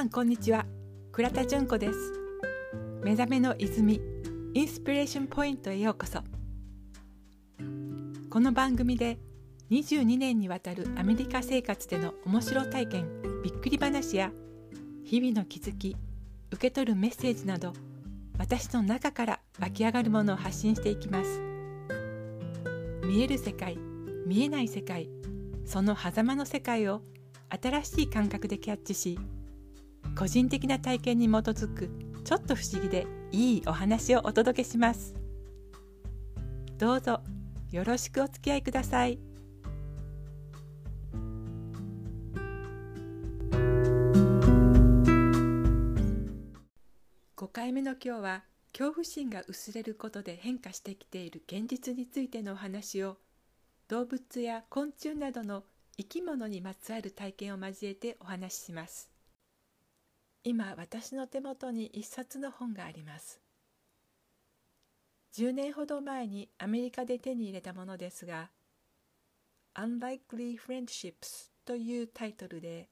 さんこんにちは。倉田純子です。目覚めの泉インスピレーションポイントへようこそ。この番組で22年にわたるアメリカ生活での面白体験びっくり話や日々の気づき受け取るメッセージなど私の中から湧き上がるものを発信していきます。見える世界見えない世界その狭間の世界を新しい感覚でキャッチし個人的な体験に基づくちょっと不思議でいいお話をお届けします。どうぞよろしくお付き合いください。5回目の今日は恐怖心が薄れることで変化してきている現実についてのお話を動物や昆虫などの生き物にまつわる体験を交えてお話しします。今私の手元に一冊の本があります。10年ほど前にアメリカで手に入れたものですが「Unlikely Friendships」というタイトルで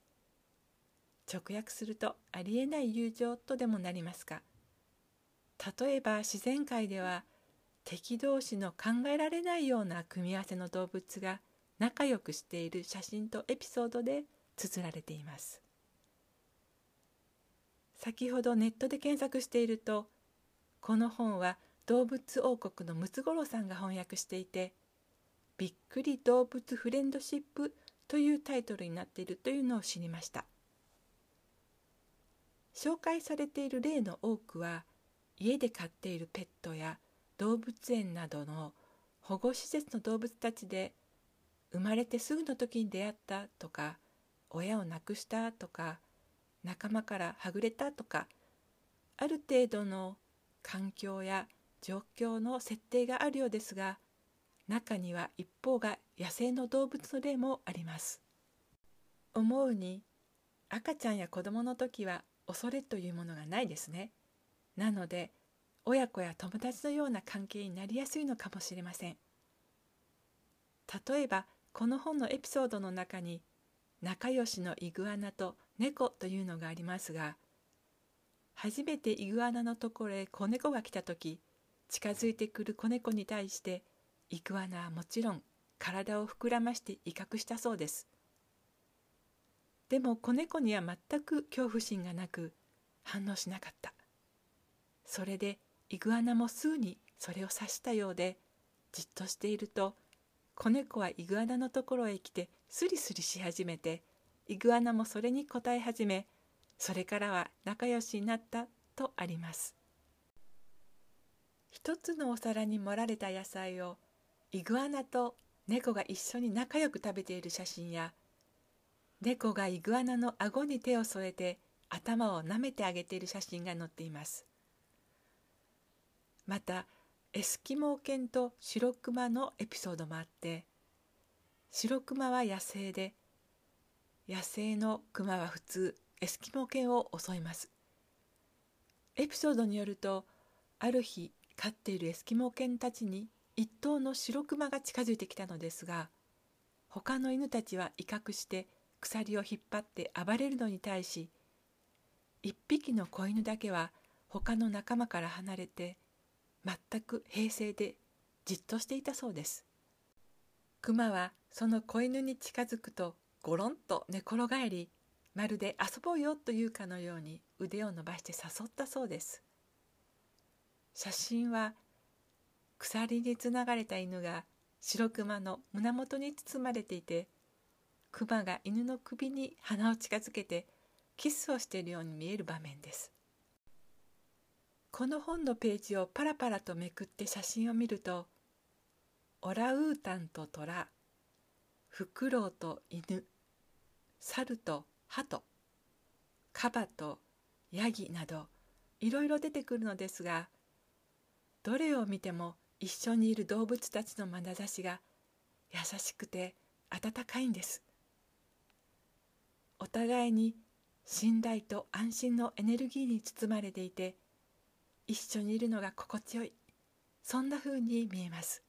直訳すると「ありえない友情」とでもなりますか。例えば自然界では敵同士の考えられないような組み合わせの動物が仲良くしている写真とエピソードで綴られています。先ほどネットで検索しているとこの本は動物王国のムツゴロウさんが翻訳していて「びっくり動物フレンドシップ」というタイトルになっているというのを知りました。紹介されている例の多くは家で飼っているペットや動物園などの保護施設の動物たちで生まれてすぐの時に出会ったとか親を亡くしたとか仲間からはぐれたとかある程度の環境や状況の設定があるようですが中には一方が野生の動物の例もあります。思うに赤ちゃんや子供の時は恐れというものがないですね。なので親子や友達のような関係になりやすいのかもしれません。例えばこの本のエピソードの中に仲良しのイグアナと猫というのがありますが初めてイグアナのところへ子猫が来た時近づいてくる子猫に対してイグアナはもちろん体を膨らまして威嚇したそうです。でも子猫には全く恐怖心がなく反応しなかった。それでイグアナもすぐにそれを察したようでじっとしていると子猫はイグアナのところへ来てスリスリし始めてイグアナもそれに応え始めそれからは仲良しになったとあります。一つのお皿に盛られた野菜をイグアナと猫が一緒に仲良く食べている写真や猫がイグアナの顎に手を添えて頭を舐めてあげている写真が載っています。またエスキモー犬とシロクマのエピソードもあってシロクマは野生で野生のクマは普通エスキモ犬を襲います。エピソードによるとある日飼っているエスキモ犬たちに一頭のシロクマが近づいてきたのですが他の犬たちは威嚇して鎖を引っ張って暴れるのに対し一匹の子犬だけは他の仲間から離れて全く平静でじっとしていたそうです。熊はその子犬に近づくとゴロンと寝転がりまるで遊ぼうよというかのように腕を伸ばして誘ったそうです。写真は鎖につながれた犬が白熊の胸元に包まれていて熊が犬の首に鼻を近づけてキスをしているように見える場面です。この本のページをパラパラとめくって写真を見るとオラウータンとトラフクロウと犬猿と鳩カバとヤギなどいろいろ出てくるのですがどれを見ても一緒にいる動物たちの眼差しが優しくて温かいんです。お互いに信頼と安心のエネルギーに包まれていて一緒にいるのが心地よい。そんな風に見えます。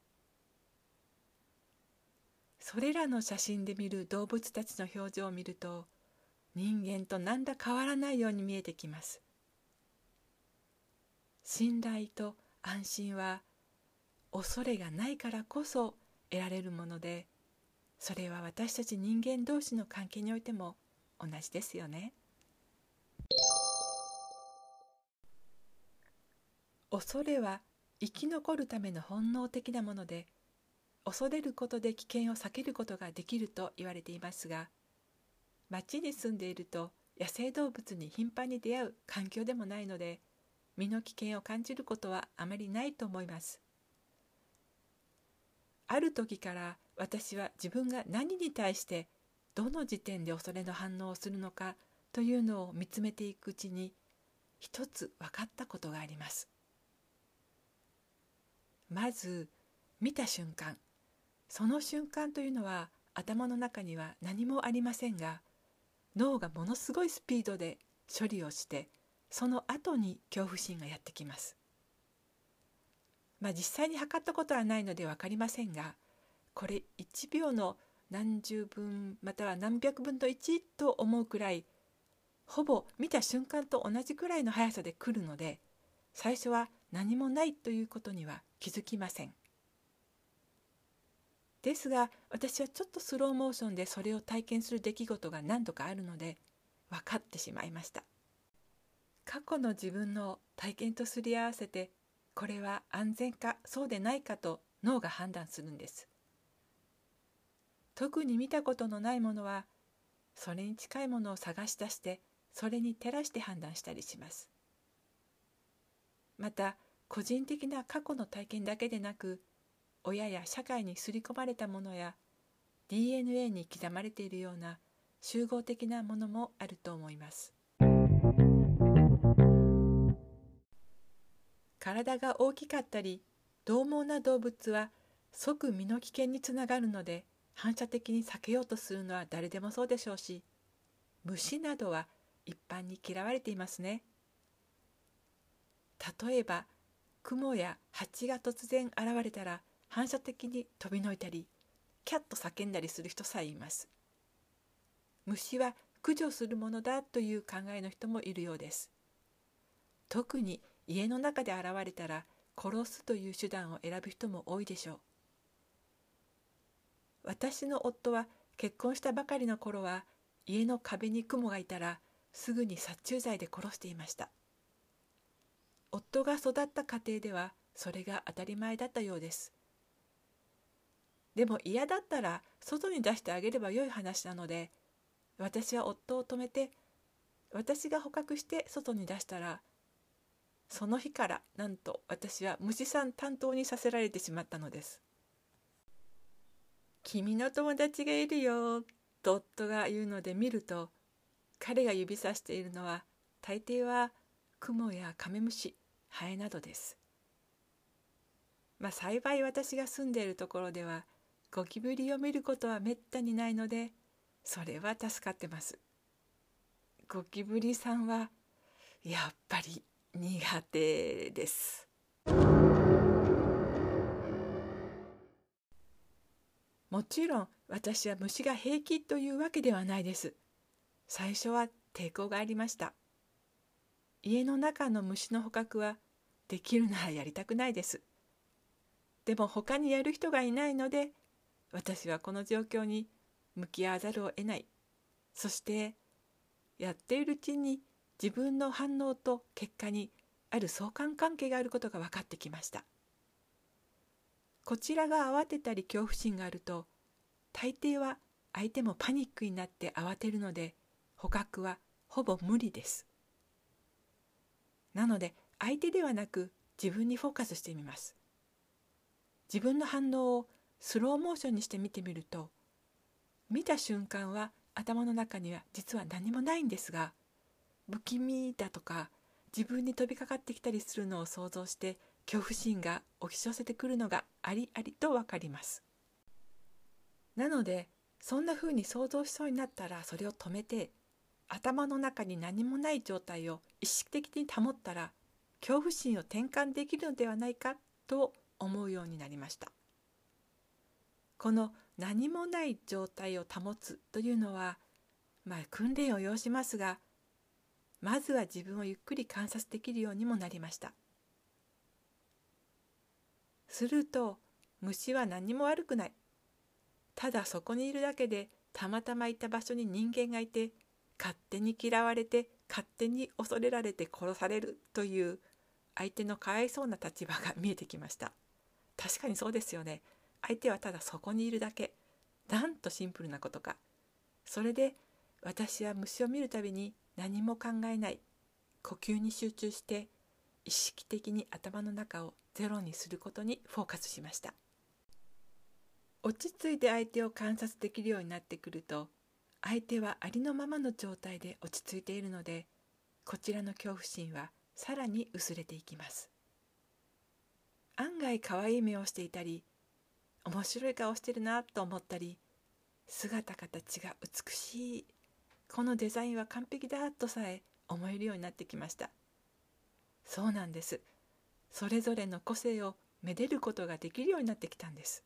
それらの写真で見る動物たちの表情を見ると人間と何ら変わらないように見えてきます信頼と安心は恐れがないからこそ得られるものでそれは私たち人間同士の関係においても同じですよね。恐れは生き残るための本能的なもので恐れることで危険を避けることができると言われていますが町に住んでいると野生動物に頻繁に出会う環境でもないので身の危険を感じることはあまりないと思います。ある時から私は自分が何に対してどの時点で恐れの反応をするのかというのを見つめていくうちに一つ分かったことがあります。まず見た瞬間その瞬間というのは頭の中には何もありませんが脳がものすごいスピードで処理をしてその後に恐怖心がやってきます。まあ実際に測ったことはないので分かりませんがこれ1秒の何十分または何百分の1と思うくらいほぼ見た瞬間と同じくらいの速さで来るので最初は何もないということには気づきません。ですが私はちょっとスローモーションでそれを体験する出来事が何度かあるので分かってしまいました。過去の自分の体験とすり合わせてこれは安全かそうでないかと脳が判断するんです。特に見たことのないものはそれに近いものを探し出してそれに照らして判断したりします。また個人的な過去の体験だけでなく親や社会に刷り込まれたものや DNA に刻まれているような集合的なものもあると思います。体が大きかったり獰猛な動物は即身の危険につながるので反射的に避けようとするのは誰でもそうでしょうし虫などは一般に嫌われていますね。例えば雲や蜂が突然現れたら反射的に飛びのいたりキャッと叫んだりする人さえいます。虫は駆除するものだという考えの人もいるようです。特に家の中で現れたら殺すという手段を選ぶ人も多いでしょう。私の夫は結婚したばかりの頃は家の壁に雲がいたらすぐに殺虫剤で殺していました。夫が育った家庭ではそれが当たり前だったようです。でも嫌だったら外に出してあげればよい話なので私は夫を止めて私が捕獲して外に出したらその日からなんと私は虫さん担当にさせられてしまったのです。君の友達がいるよと夫が言うので見ると彼が指さしているのは大抵はクモやカメムシハエなどです。まあ幸い私が住んでいるところではゴキブリを見ることはめったにないのでそれは助かってます。ゴキブリさんはやっぱり苦手です。もちろん私は虫が平気というわけではないです。最初は抵抗がありました。家の中の虫の捕獲はできるならやりたくないです。でも他にやる人がいないので私はこの状況に向き合わざるを得ない。そしてやっているうちに自分の反応と結果にある相関関係があることが分かってきました。こちらが慌てたり恐怖心があると大抵は相手もパニックになって慌てるので捕獲はほぼ無理です。なので相手ではなく自分にフォーカスしてみます。自分の反応をスローモーションにして見てみると見た瞬間は頭の中には実は何もないんですが不気味だとか自分に飛びかかってきたりするのを想像して恐怖心が押し寄せてくるのがありありと分かります。なのでそんな風に想像しそうになったらそれを止めて頭の中に何もない状態を意識的に保ったら恐怖心を転換できるのではないかと思うようになりましたこの何もない状態を保つというのはまあ訓練を要しますがまずは自分をゆっくり観察できるようにもなりました。すると虫は何も悪くない。ただそこにいるだけでたまたまいた場所に人間がいて勝手に嫌われて勝手に恐れられて殺されるという相手のかわいそうな立場が見えてきました。確かにそうですよね。相手はただそこにいるだけ。なんとシンプルなことか。それで私は虫を見るたびに何も考えない。呼吸に集中して意識的に頭の中をゼロにすることにフォーカスしました。落ち着いて相手を観察できるようになってくると相手はありのままの状態で落ち着いているのでこちらの恐怖心はさらに薄れていきます。案外可愛い目をしていたり面白い顔してるなと思ったり姿形が美しい。このデザインは完璧だとさえ思えるようになってきました。そうなんです。それぞれの個性をめでることができるようになってきたんです。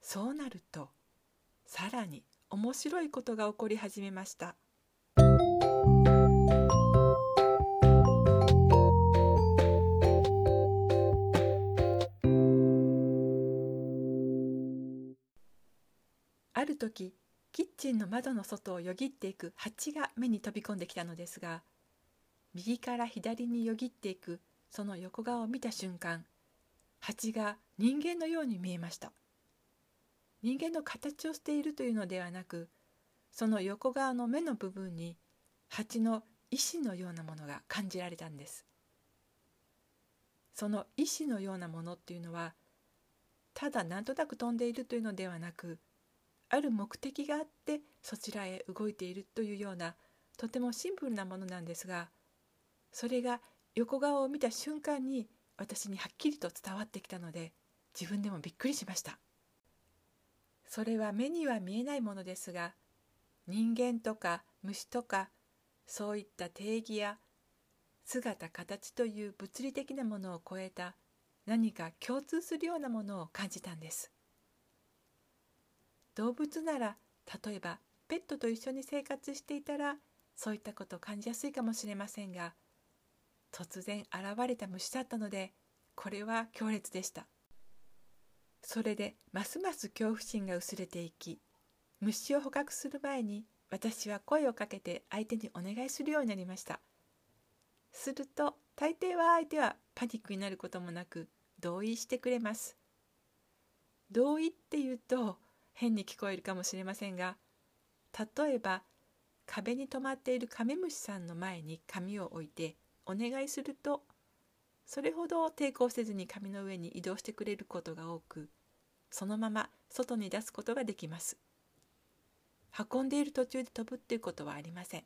そうなるとさらに面白いことが起こり始めました。る時キッチンの窓の外をよぎっていく蜂が目に飛び込んできたのですが右から左によぎっていくその横顔を見た瞬間蜂が人間のように見えました。人間の形をしているというのではなくその横側の目の部分に蜂の意志のようなものが感じられたんです。その意志のようなものっていうのはただなんとなく飛んでいるというのではなくある目的があってそちらへ動いているというようなとてもシンプルなものなんですがそれが横顔を見た瞬間に私にはっきりと伝わってきたので自分でもびっくりしました。それは目には見えないものですが人間とか虫とかそういった定義や姿形という物理的なものを超えた何か共通するようなものを感じたんです。動物なら例えばペットと一緒に生活していたらそういったことを感じやすいかもしれませんが突然現れた虫だったのでこれは強烈でした。それでますます恐怖心が薄れていき虫を捕獲する前に私は声をかけて相手にお願いするようになりました。すると大抵は相手はパニックになることもなく同意してくれます。同意っていうと変に聞こえるかもしれませんが例えば壁に止まっているカメムシさんの前に紙を置いてお願いするとそれほど抵抗せずに紙の上に移動してくれることが多くそのまま外に出すことができます。運んでいる途中で飛ぶっていうことはありません。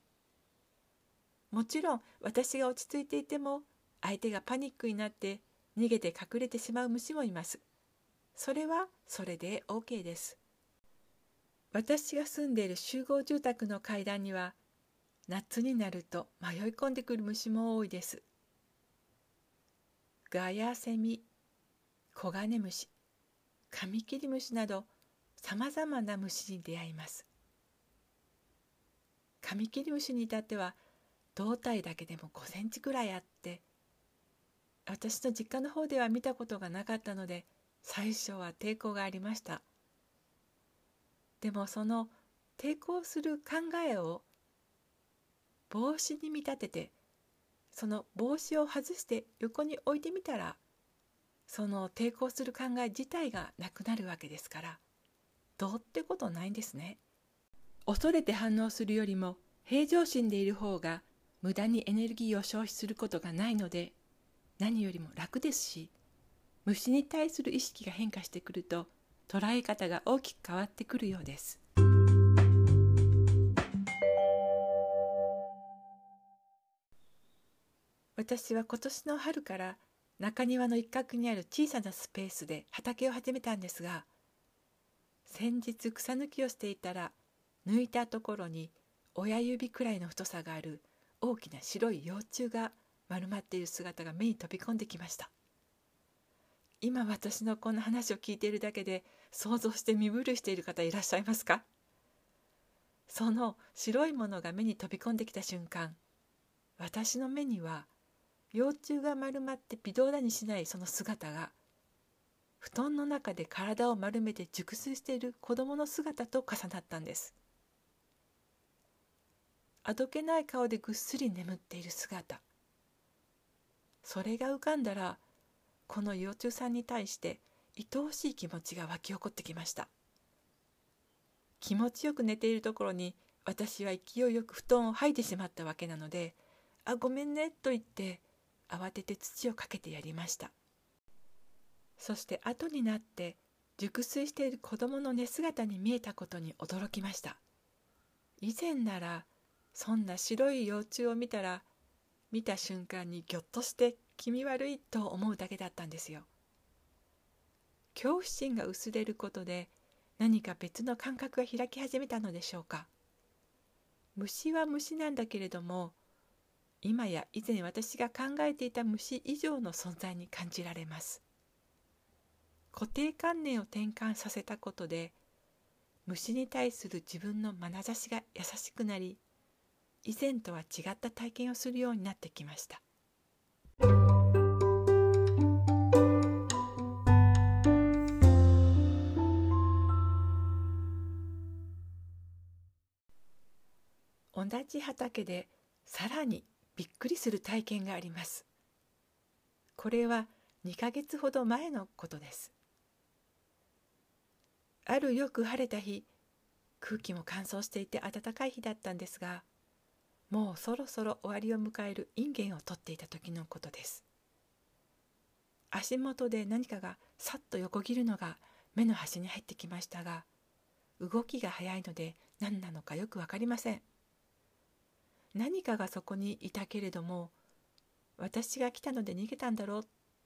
もちろん私が落ち着いていても相手がパニックになって逃げて隠れてしまう虫もいます。それはそれで OK です。私が住んでいる集合住宅の階段には夏になると迷い込んでくる虫も多いです。ガヤセミ、コガネムシ、カミキリムシなどさまざまな虫に出会います。カミキリムシに至っては胴体だけでも5センチくらいあって私の実家の方では見たことがなかったので最初は抵抗がありました。でもその抵抗する考えを帽子に見立ててその帽子を外して横に置いてみたらその抵抗する考え自体がなくなるわけですからどうってことないんですね。恐れて反応するよりも平常心でいる方が無駄にエネルギーを消費することがないので何よりも楽ですし虫に対する意識が変化してくると捉え方が大きく変わってくるようです。私は今年の春から中庭の一角にある小さなスペースで畑を始めたんですが先日草抜きをしていたら抜いたところに親指くらいの太さがある大きな白い幼虫が丸まっている姿が目に飛び込んできました今私のこの話を聞いているだけで想像して身震いしている方いらっしゃいますか？その白いものが目に飛び込んできた瞬間私の目には幼虫が丸まって微動だにしないその姿が布団の中で体を丸めて熟睡している子供の姿と重なったんです。あどけない顔でぐっすり眠っている姿。それが浮かんだらこの幼虫さんに対して愛おしい気持ちが湧き起こってきました。気持ちよく寝ているところに私は勢いよく布団を吐いてしまったわけなので「あごめんね」と言って慌てて土をかけてやりました。そして後になって熟睡している子供の寝姿に見えたことに驚きました。以前ならそんな白い幼虫を見たら見た瞬間にぎょっとして気味悪いと思うだけだったんですよ。恐怖心が薄れることで何か別の感覚が開き始めたのでしょうか。虫は虫なんだけれども今や以前私が考えていた虫以上の存在に感じられます。固定観念を転換させたことで虫に対する自分の眼差しが優しくなり以前とは違った体験をするようになってきました。同じ畑でさらにびっくりする体験があります。これは2ヶ月ほど前のことです。あるよく晴れた日空気も乾燥していて暖かい日だったんですがもうそろそろ終わりを迎えるインゲンを取っていた時のことです。足元で何かがさっと横切るのが目の端に入ってきましたが動きが早いので何なのかよく分かりません。何かがそこにいたけれども私が来たので逃げたんだろうっ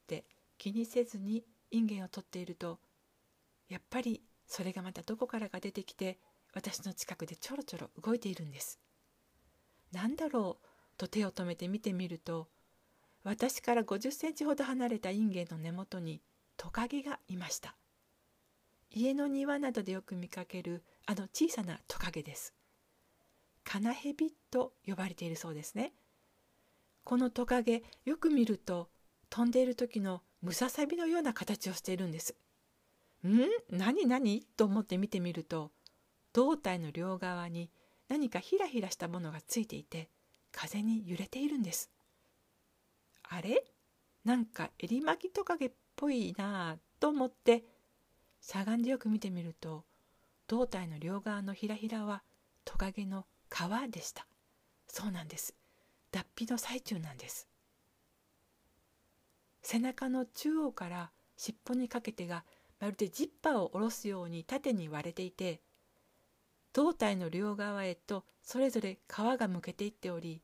て気にせずにインゲンを取っているとやっぱりそれがまたどこからか出てきて私の近くでちょろちょろ動いているんです。何だろうと手を止めて見てみると私から50センチほど離れたインゲンの根元にトカゲがいました。家の庭などでよく見かけるあの小さなトカゲです。カナヘビと呼ばれているそうですね。このトカゲよく見ると飛んでいる時のムササビのような形をしているんです。ん？何？何？と思って見てみると胴体の両側に何かひらひらしたものがついていて風に揺れているんです。あれ？なんか襟巻きトカゲっぽいなぁと思ってしゃがんでよく見てみると胴体の両側のひらひらはトカゲの川でした。そうなんです。脱皮の最中なんです。背中の中央から尻尾にかけてがまるでジッパーを下ろすように縦に割れていて胴体の両側へとそれぞれ皮がむけていっており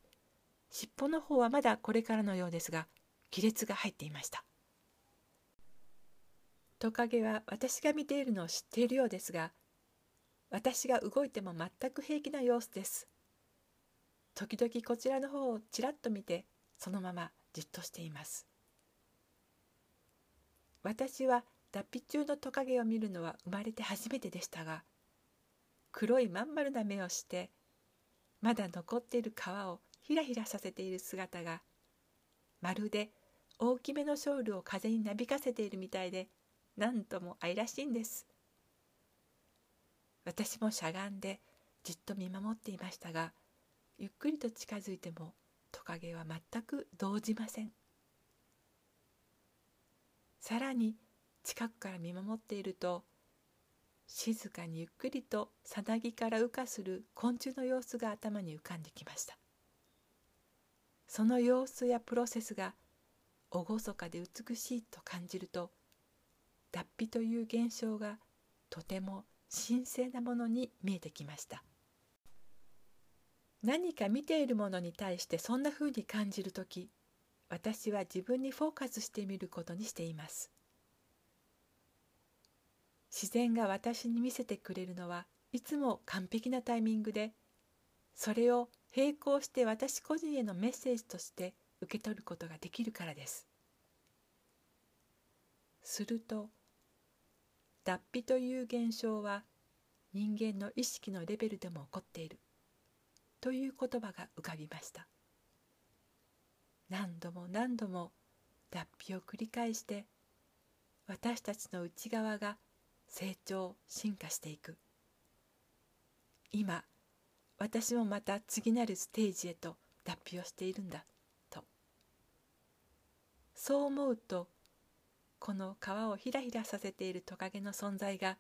尻尾の方はまだこれからのようですが亀裂が入っていました。トカゲは私が見ているのを知っているようですが私が動いても全く平気な様子です。時々こちらの方をちらっと見てそのままじっとしています。私は脱皮中のトカゲを見るのは生まれて初めてでしたが黒いまん丸な目をしてまだ残っている皮をひらひらさせている姿がまるで大きめのショールを風になびかせているみたいで何とも愛らしいんです。私もしゃがんでじっと見守っていましたがゆっくりと近づいてもトカゲは全く動じません。さらに近くから見守っていると静かにゆっくりとさなぎから羽化する昆虫の様子が頭に浮かんできました。その様子やプロセスが厳かで美しいと感じると脱皮という現象がとても神聖なものに見えてきました。何か見ているものに対してそんな風に感じる時私は自分にフォーカスしてみることにしています。自然が私に見せてくれるのはいつも完璧なタイミングでそれを並行して私個人へのメッセージとして受け取ることができるからです。すると脱皮という現象は人間の意識のレベルでも起こっている。という言葉が浮かびました。何度も何度も脱皮を繰り返して私たちの内側が成長進化していく。今私もまた次なるステージへと脱皮をしているんだと。そう思うとこの皮をひらひらさせているトカゲの存在が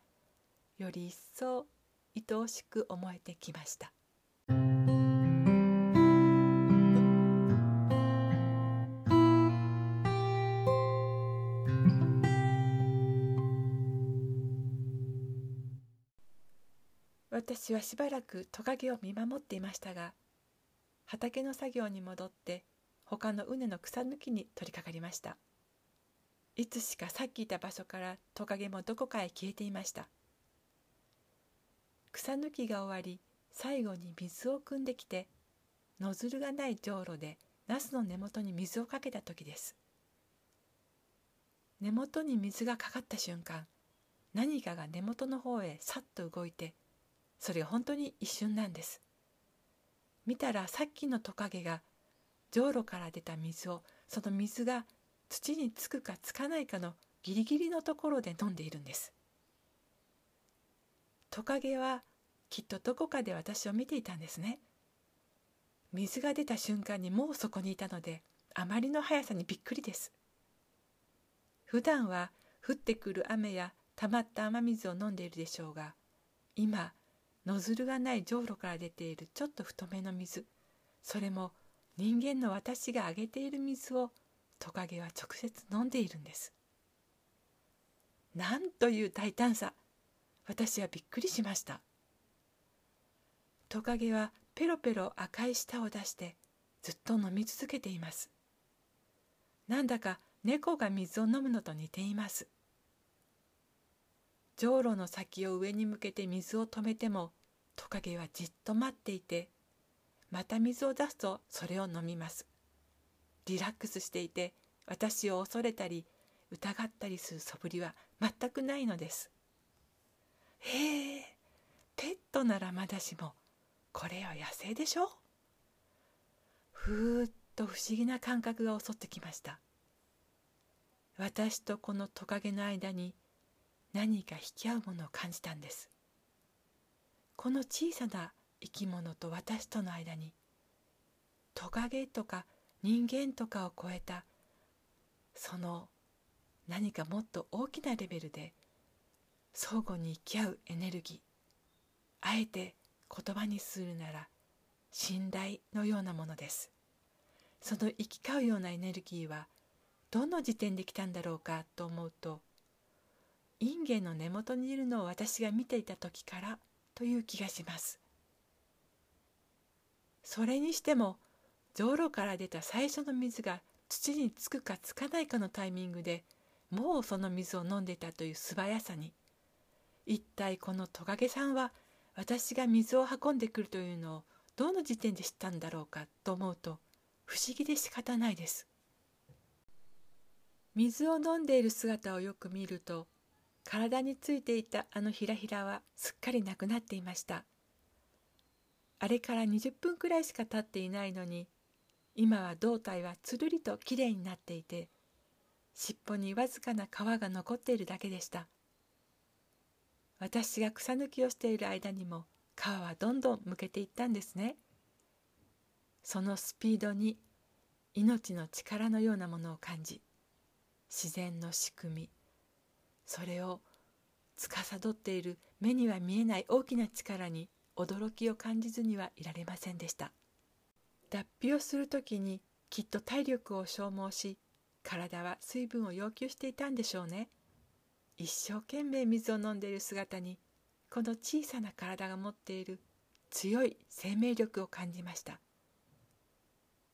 より一層愛おしく思えてきました。私はしばらくトカゲを見守っていましたが畑の作業に戻って他の畝の草抜きに取り掛かりました。いつしかさっきいた場所からトカゲもどこかへ消えていました。草抜きが終わり最後に水を汲んできてノズルがないじょうろでナスの根元に水をかけた時です。根元に水がかかった瞬間何かが根元の方へさっと動いてそれ本当に一瞬なんです。見たらさっきのトカゲがじょうろから出た水をその水が土につくかつかないかのギリギリのところで飲んでいるんです。トカゲはきっとどこかで私を見ていたんですね。水が出た瞬間にもうそこにいたのであまりの速さにびっくりです。普段は降ってくる雨やたまった雨水を飲んでいるでしょうが今ノズルがないじょうろから出ているちょっと太めの水それも人間の私があげている水をトカゲは直接飲んでいるんです。なんという大胆さ。私はびっくりしました。トカゲはペロペロ赤い舌を出してずっと飲み続けています。なんだか猫が水を飲むのと似ています。じょうろの先を上に向けて水を止めてもトカゲはじっと待っていてまた水を出すとそれを飲みます。リラックスしていて私を恐れたり疑ったりする素振りは全くないのです。へえペットならまだしもこれは野生でしょ？ふーっと不思議な感覚が襲ってきました。私とこのトカゲの間に何か引き合うものを感じたんです。この小さな生き物と私との間にトカゲとか人間とかを超えたその何かもっと大きなレベルで相互に生き合うエネルギーあえて言葉にするなら信頼のようなものです。その行き交うようなエネルギーはどの時点で来たんだろうかと思うとインゲンの根元にいるのを私が見ていた時からという気がします。それにしてもじょうろから出た最初の水が土につくかつかないかのタイミングでもうその水を飲んでいたという素早さに一体このトカゲさんは私が水を運んでくるというのをどの時点で知ったんだろうかと思うと不思議で仕方ないです。水を飲んでいる姿をよく見ると体についていたあのひらひらはすっかりなくなっていました。あれから20分くらいしか経っていないのに今は胴体はつるりときれいになっていて尻尾にわずかな皮が残っているだけでした。私が草抜きをしている間にも皮はどんどんむけていったんですね。そのスピードに命の力のようなものを感じ自然の仕組みそれを司っている目には見えない大きな力に驚きを感じずにはいられませんでした。脱皮をする時にきっと体力を消耗し体は水分を要求していたんでしょうね。一生懸命水を飲んでいる姿にこの小さな体が持っている強い生命力を感じました。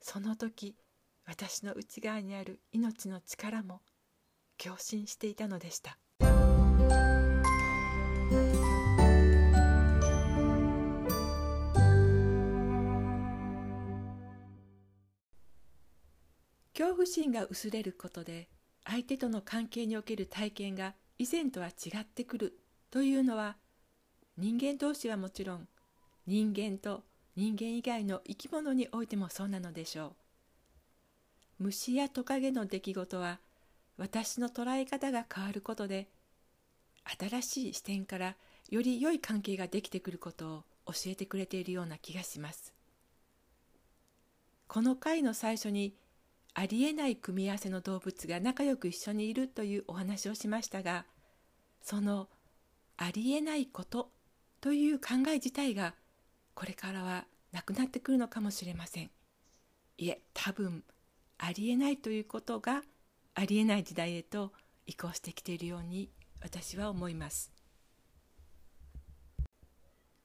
その時私の内側にある命の力も共振していたのでした。恐怖心が薄れることで相手との関係における体験が以前とは違ってくるというのは人間同士はもちろん人間と人間以外の生き物においてもそうなのでしょう。虫やトカゲの出来事は私の捉え方が変わることで新しい視点からより良い関係ができてくることを教えてくれているような気がします。この回の最初にありえない組み合わせの動物が仲良く一緒にいるというお話をしましたがそのありえないことという考え自体がこれからはなくなってくるのかもしれません。いえ多分ありえないということがありえない時代へと移行してきているように私は思います。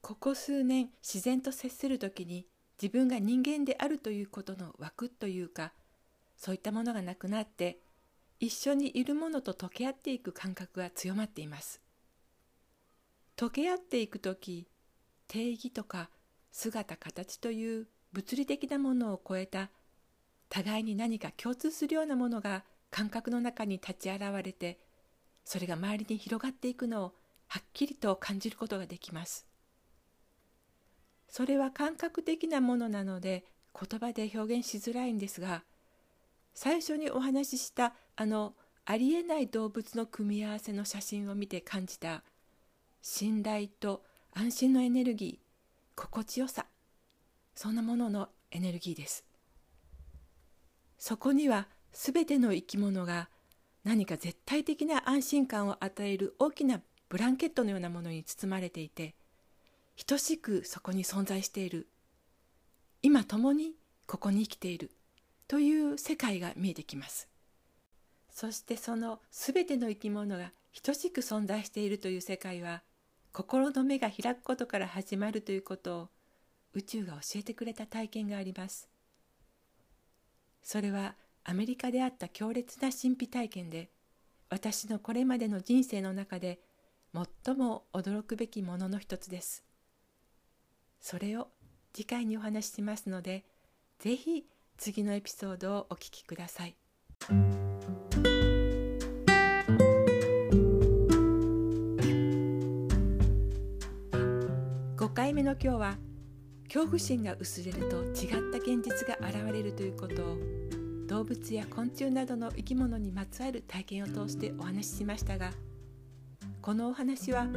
ここ数年自然と接する時に自分が人間であるということの枠というかそういったものがなくなって一緒にいるものと溶け合っていく感覚が強まっています。溶け合っていく時定義とか姿形という物理的なものを超えた互いに何か共通するようなものが感覚の中に立ち現れてそれが周りに広がっていくのをはっきりと感じることができます。それは感覚的なものなので言葉で表現しづらいんですが最初にお話ししたあのありえない動物の組み合わせの写真を見て感じた信頼と安心のエネルギー心地よさそんなもののエネルギーです。そこには全ての生き物が何か絶対的な安心感を与える大きなブランケットのようなものに包まれていて等しくそこに存在している。今共にここに生きている。という世界が見えてきます。そしてその全ての生き物が等しく存在しているという世界は心の目が開くことから始まるということを宇宙が教えてくれた体験があります。それはアメリカであった強烈な神秘体験で私のこれまでの人生の中で最も驚くべきものの一つです。それを次回にお話ししますのでぜひ次のエピソードをお聞きください。5回目の今日は恐怖心が薄れると違った現実が現れるということを動物や昆虫などの生き物にまつわる体験を通してお話ししましたがこのお話は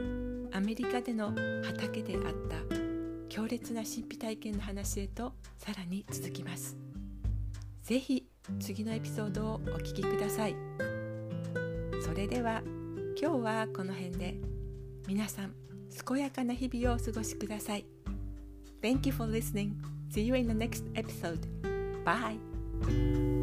アメリカでの畑であった強烈な神秘体験の話へとさらに続きます。ぜひ次のエピソードをお聞きくださいそれでは今日はこの辺で皆さん健やかな日々をお過ごしください Thank you for listening. See you in the next episode. Bye.